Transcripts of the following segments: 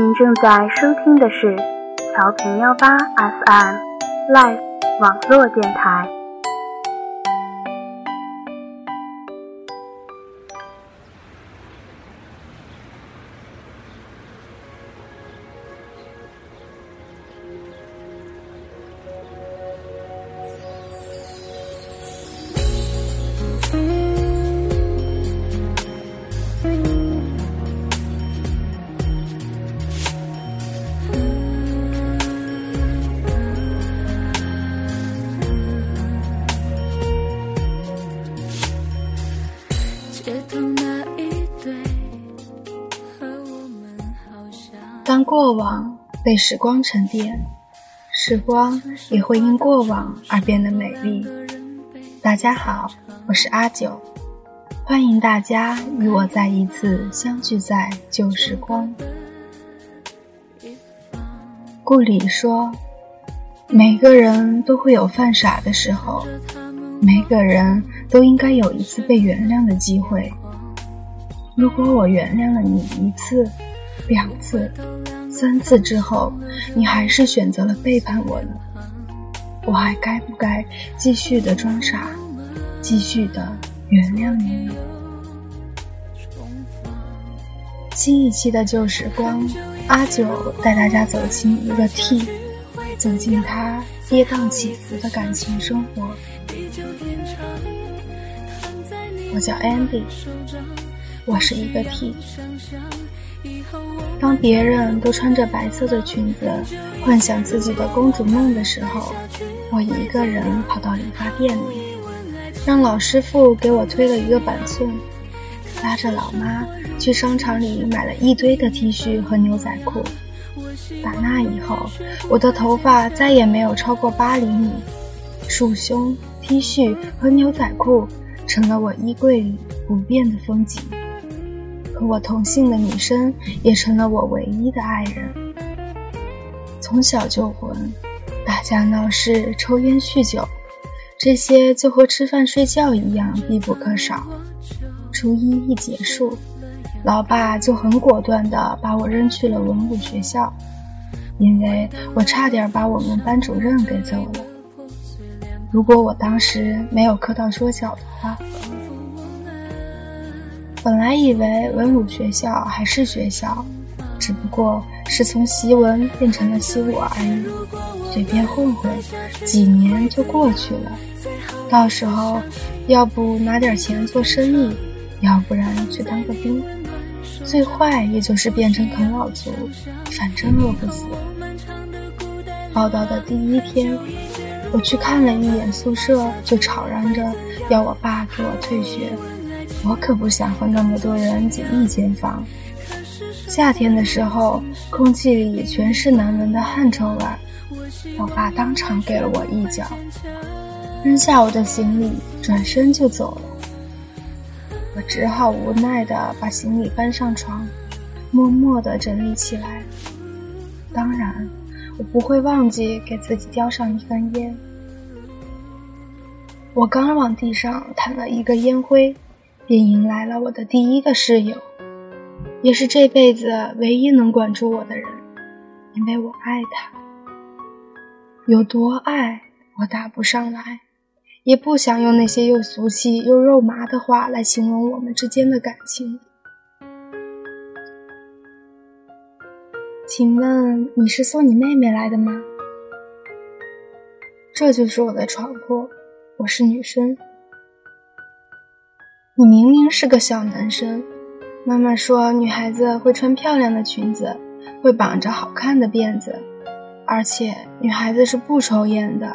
您正在收听的是调频幺八 FM Live 网络电台。过往被时光沉淀，时光也会因过往而变得美丽。大家好，我是阿九，欢迎大家与我再一次相聚在旧时光。故里说，每个人都会有犯傻的时候，每个人都应该有一次被原谅的机会。如果我原谅了你一次，两次。三次之后，你还是选择了背叛我呢？我还该不该继续的装傻，继续的原谅你呢？新一期的旧时光，阿九带大家走进一个 T，走进他跌宕起伏的感情生活。我叫 Andy，我是一个 T。当别人都穿着白色的裙子，幻想自己的公主梦的时候，我一个人跑到理发店里，让老师傅给我推了一个板寸，拉着老妈去商场里买了一堆的 T 恤和牛仔裤。打那以后，我的头发再也没有超过八厘米，束胸、T 恤和牛仔裤成了我衣柜里不变的风景。我同姓的女生也成了我唯一的爱人。从小就混，打架闹事、抽烟酗酒，这些就和吃饭睡觉一样必不可少。初一一结束，老爸就很果断地把我扔去了文武学校，因为我差点把我们班主任给揍了。如果我当时没有磕到桌角的话。本来以为文武学校还是学校，只不过是从习文变成了习武而已，随便混混，几年就过去了。到时候，要不拿点钱做生意，要不然去当个兵，最坏也就是变成啃老族，反正饿不死。报道的第一天，我去看了一眼宿舍，就吵嚷着要我爸给我退学。我可不想和那么多人挤一间房。夏天的时候，空气里全是难闻的汗臭味。我爸当场给了我一脚，扔下我的行李，转身就走了。我只好无奈地把行李搬上床，默默地整理起来。当然，我不会忘记给自己叼上一根烟。我刚往地上弹了一个烟灰。便迎来了我的第一个室友，也是这辈子唯一能管住我的人，因为我爱他。有多爱，我答不上来，也不想用那些又俗气又肉麻的话来形容我们之间的感情。请问你是送你妹妹来的吗？这就是我的床铺，我是女生。你明明是个小男生，妈妈说女孩子会穿漂亮的裙子，会绑着好看的辫子，而且女孩子是不抽烟的。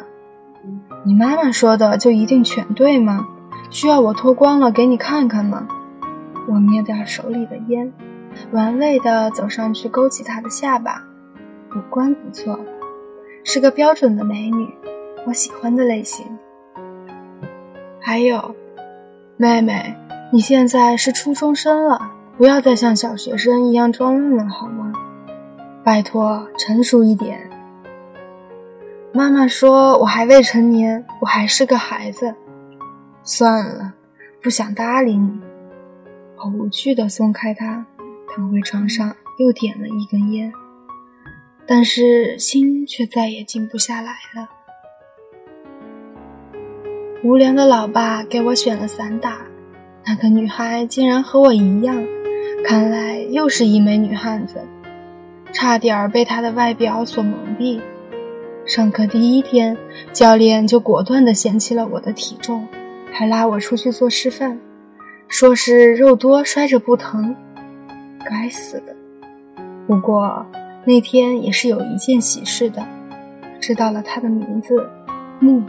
你妈妈说的就一定全对吗？需要我脱光了给你看看吗？我灭掉手里的烟，玩味地走上去勾起她的下巴，五官不错，是个标准的美女，我喜欢的类型。还有。妹妹，你现在是初中生了，不要再像小学生一样装嫩了，好吗？拜托，成熟一点。妈妈说我还未成年，我还是个孩子。算了，不想搭理你。我无趣地松开他，躺回床上，又点了一根烟，但是心却再也静不下来了。无良的老爸给我选了散打，那个女孩竟然和我一样，看来又是一枚女汉子，差点被她的外表所蒙蔽。上课第一天，教练就果断地嫌弃了我的体重，还拉我出去做示范，说是肉多摔着不疼。该死的！不过那天也是有一件喜事的，知道了他的名字，木。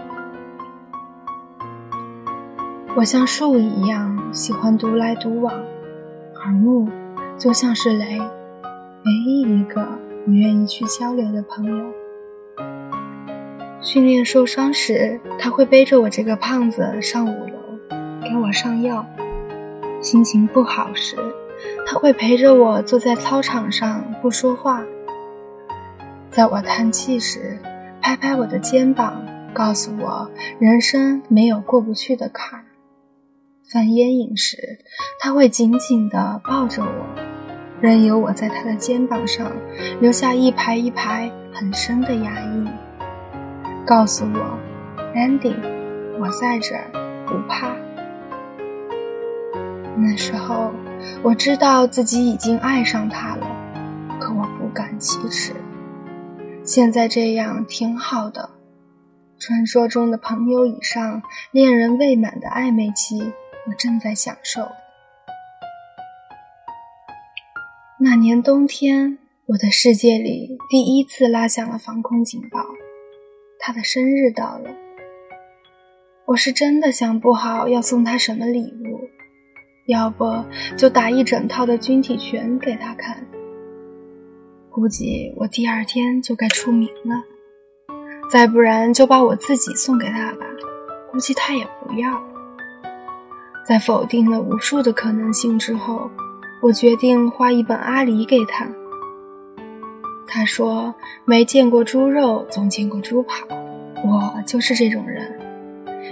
我像树一样喜欢独来独往，而木就像是雷，唯一一个我愿意去交流的朋友。训练受伤时，他会背着我这个胖子上五楼，给我上药；心情不好时，他会陪着我坐在操场上不说话。在我叹气时，拍拍我的肩膀，告诉我人生没有过不去的坎。犯烟瘾时，他会紧紧地抱着我，任由我在他的肩膀上留下一排一排很深的牙印，告诉我：“Andy，我在这儿，不怕。”那时候，我知道自己已经爱上他了，可我不敢启齿。现在这样挺好的，传说中的朋友以上、恋人未满的暧昧期。我正在享受。那年冬天，我的世界里第一次拉响了防空警报。他的生日到了，我是真的想不好要送他什么礼物，要不就打一整套的军体拳给他看。估计我第二天就该出名了，再不然就把我自己送给他吧，估计他也不要。在否定了无数的可能性之后，我决定画一本阿狸给他。他说：“没见过猪肉，总见过猪跑。”我就是这种人，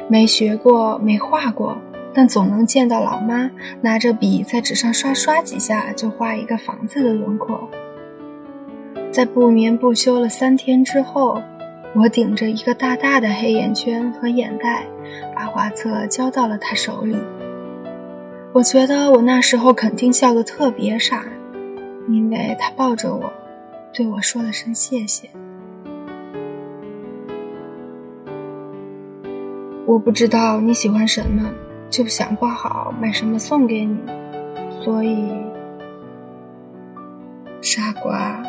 没学过，没画过，但总能见到老妈拿着笔在纸上刷刷几下，就画一个房子的轮廓。在不眠不休了三天之后，我顶着一个大大的黑眼圈和眼袋，把画册交到了他手里。我觉得我那时候肯定笑得特别傻，因为他抱着我，对我说了声谢谢。我不知道你喜欢什么，就想不好买什么送给你，所以，傻瓜，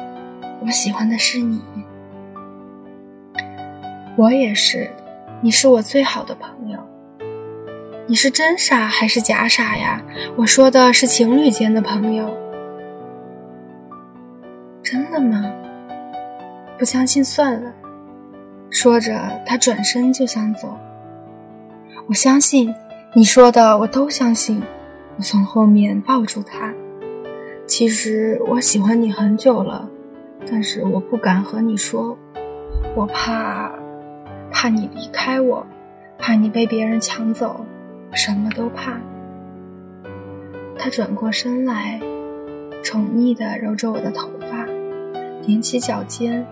我喜欢的是你，我也是，你是我最好的朋友。你是真傻还是假傻呀？我说的是情侣间的朋友。真的吗？不相信算了。说着，他转身就想走。我相信你说的，我都相信。我从后面抱住他。其实我喜欢你很久了，但是我不敢和你说，我怕，怕你离开我，怕你被别人抢走。什么都怕。他转过身来，宠溺地揉着我的头发，踮起脚尖，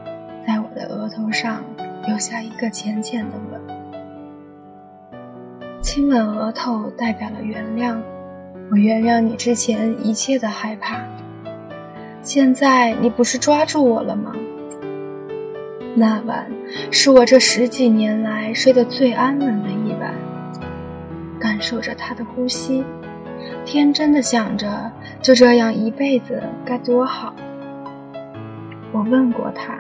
在我的额头上留下一个浅浅的吻。亲吻额头代表了原谅，我原谅你之前一切的害怕。现在你不是抓住我了吗？那晚是我这十几年来睡得最安稳的一晚。感受着他的呼吸，天真的想着就这样一辈子该多好。我问过他，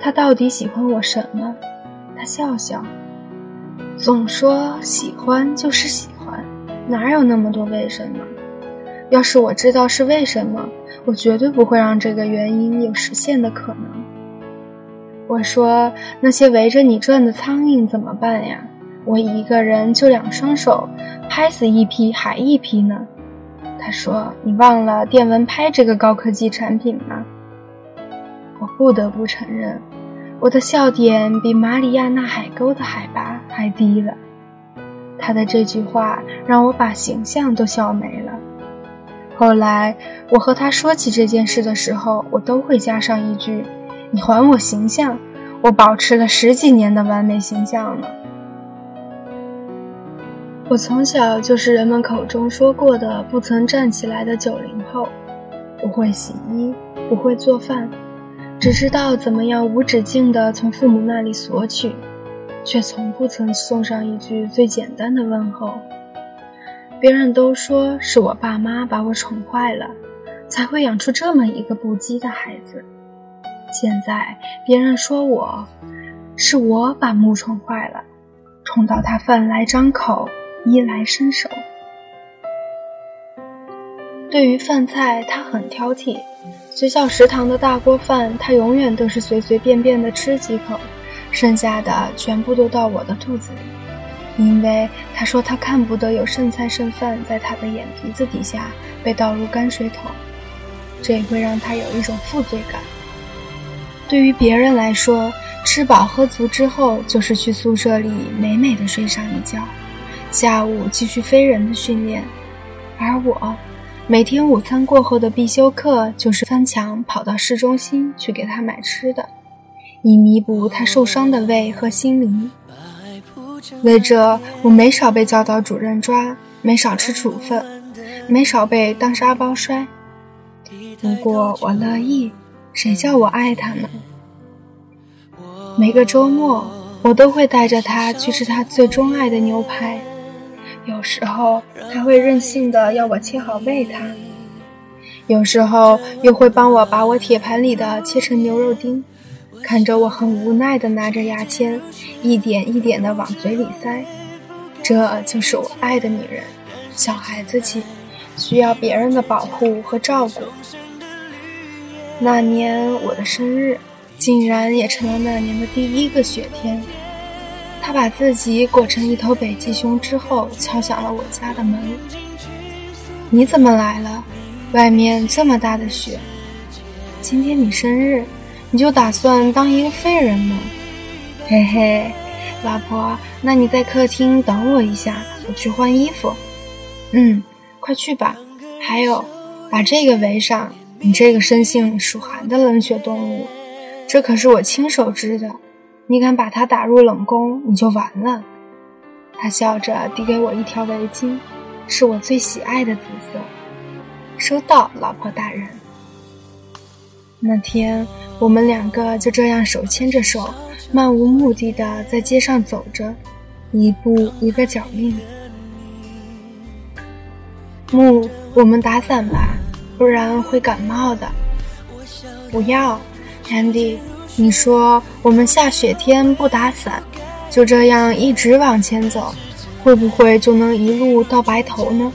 他到底喜欢我什么？他笑笑，总说喜欢就是喜欢，哪有那么多为什么？要是我知道是为什么，我绝对不会让这个原因有实现的可能。我说那些围着你转的苍蝇怎么办呀？我一个人就两双手，拍死一批还一批呢。他说：“你忘了电蚊拍这个高科技产品吗？”我不得不承认，我的笑点比马里亚纳海沟的海拔还低了。他的这句话让我把形象都笑没了。后来我和他说起这件事的时候，我都会加上一句：“你还我形象，我保持了十几年的完美形象了。”我从小就是人们口中说过的不曾站起来的九零后，不会洗衣，不会做饭，只知道怎么样无止境地从父母那里索取，却从不曾送上一句最简单的问候。别人都说是我爸妈把我宠坏了，才会养出这么一个不羁的孩子。现在别人说我，是我把木宠坏了，宠到他饭来张口，衣来伸手。对于饭菜，他很挑剔，学校食堂的大锅饭，他永远都是随随便便的吃几口，剩下的全部都到我的肚子里。因为他说他看不得有剩菜剩饭在他的眼皮子底下被倒入泔水桶，这也会让他有一种负罪感。对于别人来说，吃饱喝足之后就是去宿舍里美美的睡上一觉，下午继续飞人的训练，而我，每天午餐过后的必修课就是翻墙跑到市中心去给他买吃的，以弥补他受伤的胃和心灵。为这，我没少被教导主任抓，没少吃处分，没少被当沙包摔。不过我乐意，谁叫我爱他呢？每个周末，我都会带着他去吃他最钟爱的牛排。有时候，他会任性的要我切好喂他；有时候，又会帮我把我铁盘里的切成牛肉丁。看着我很无奈的拿着牙签，一点一点的往嘴里塞，这就是我爱的女人，小孩子气，需要别人的保护和照顾。那年我的生日，竟然也成了那年的第一个雪天。他把自己裹成一头北极熊之后，敲响了我家的门。你怎么来了？外面这么大的雪。今天你生日。你就打算当一个废人吗？嘿嘿，老婆，那你在客厅等我一下，我去换衣服。嗯，快去吧。还有，把这个围上。你这个生性属寒的冷血动物，这可是我亲手织的。你敢把他打入冷宫，你就完了。他笑着递给我一条围巾，是我最喜爱的紫色。收到，老婆大人。那天。我们两个就这样手牵着手，漫无目的的在街上走着，一步一个脚印。木，我们打伞吧，不然会感冒的。不要，Andy，你说我们下雪天不打伞，就这样一直往前走，会不会就能一路到白头呢？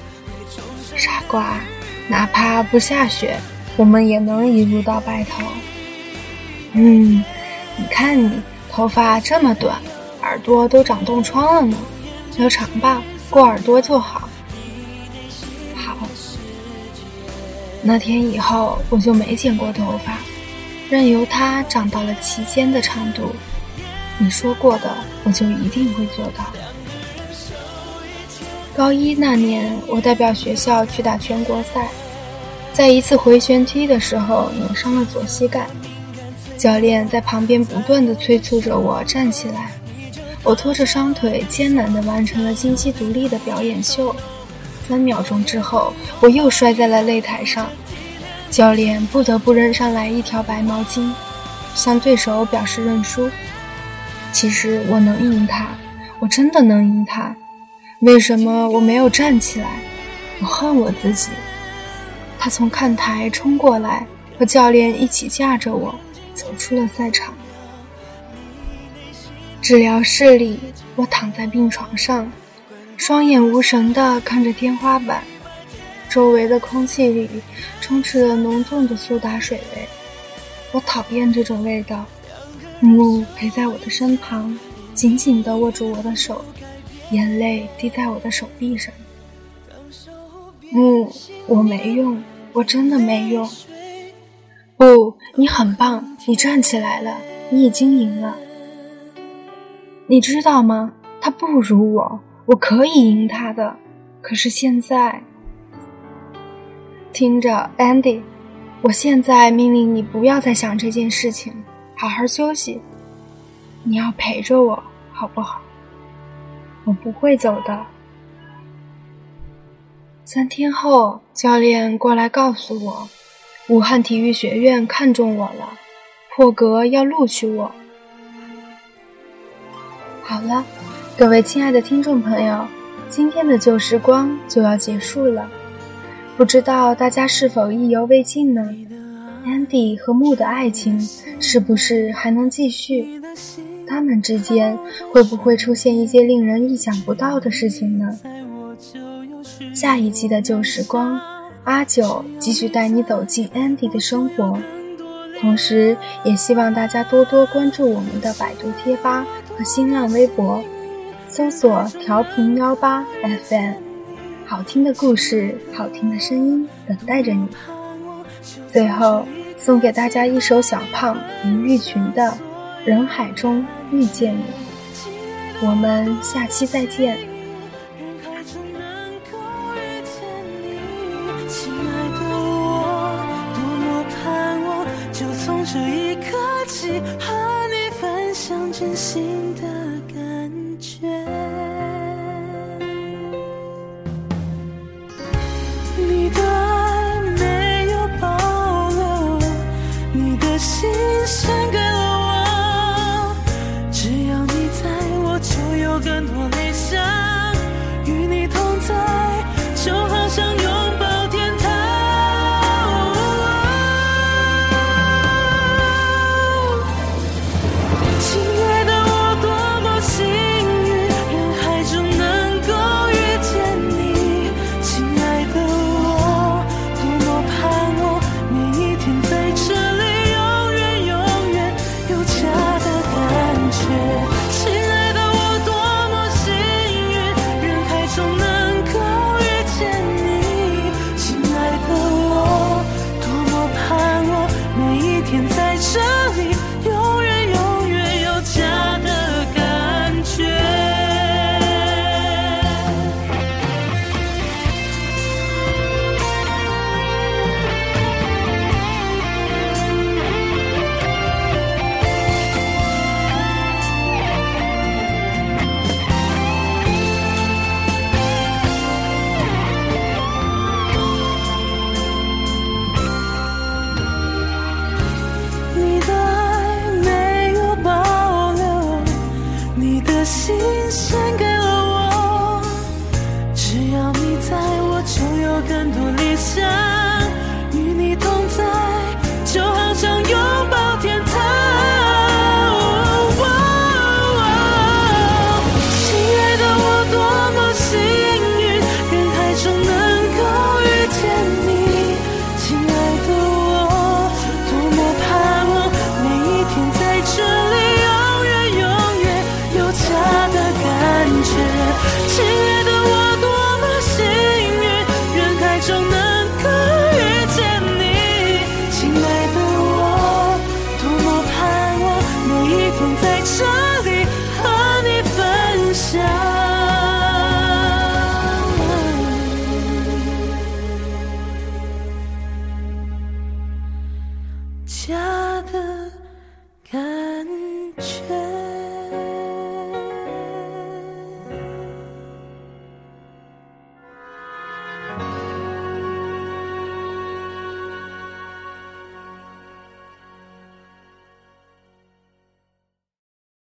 傻瓜，哪怕不下雪，我们也能一路到白头。嗯，你看你头发这么短，耳朵都长冻疮了呢，留长吧，过耳朵就好。好，那天以后我就没剪过头发，任由它长到了齐肩的长度。你说过的，我就一定会做到。高一那年，我代表学校去打全国赛，在一次回旋踢的时候扭伤了左膝盖。教练在旁边不断的催促着我站起来，我拖着双腿艰难的完成了金鸡独立的表演秀。三秒钟之后，我又摔在了擂台上，教练不得不扔上来一条白毛巾，向对手表示认输。其实我能赢他，我真的能赢他。为什么我没有站起来？我恨我自己。他从看台冲过来，和教练一起架着我。走出了赛场。治疗室里，我躺在病床上，双眼无神地看着天花板，周围的空气里充斥着浓重的苏打水味。我讨厌这种味道。木陪在我的身旁，紧紧地握住我的手，眼泪滴在我的手臂上。木，我没用，我真的没用。不，你很棒，你站起来了，你已经赢了。你知道吗？他不如我，我可以赢他的。可是现在，听着，Andy，我现在命令你不要再想这件事情，好好休息。你要陪着我，好不好？我不会走的。三天后，教练过来告诉我，武汉体育学院看中我了，破格要录取我。好了，各位亲爱的听众朋友，今天的旧时光就要结束了，不知道大家是否意犹未尽呢？Andy 和木的爱情是不是还能继续？他们之间会不会出现一些令人意想不到的事情呢？下一期的旧时光，阿九继续带你走进 Andy 的生活，同时也希望大家多多关注我们的百度贴吧和新浪微博，搜索调频幺八 FM，好听的故事，好听的声音等待着你。最后送给大家一首小胖林玉群的。人海中遇见你，我们下期再见。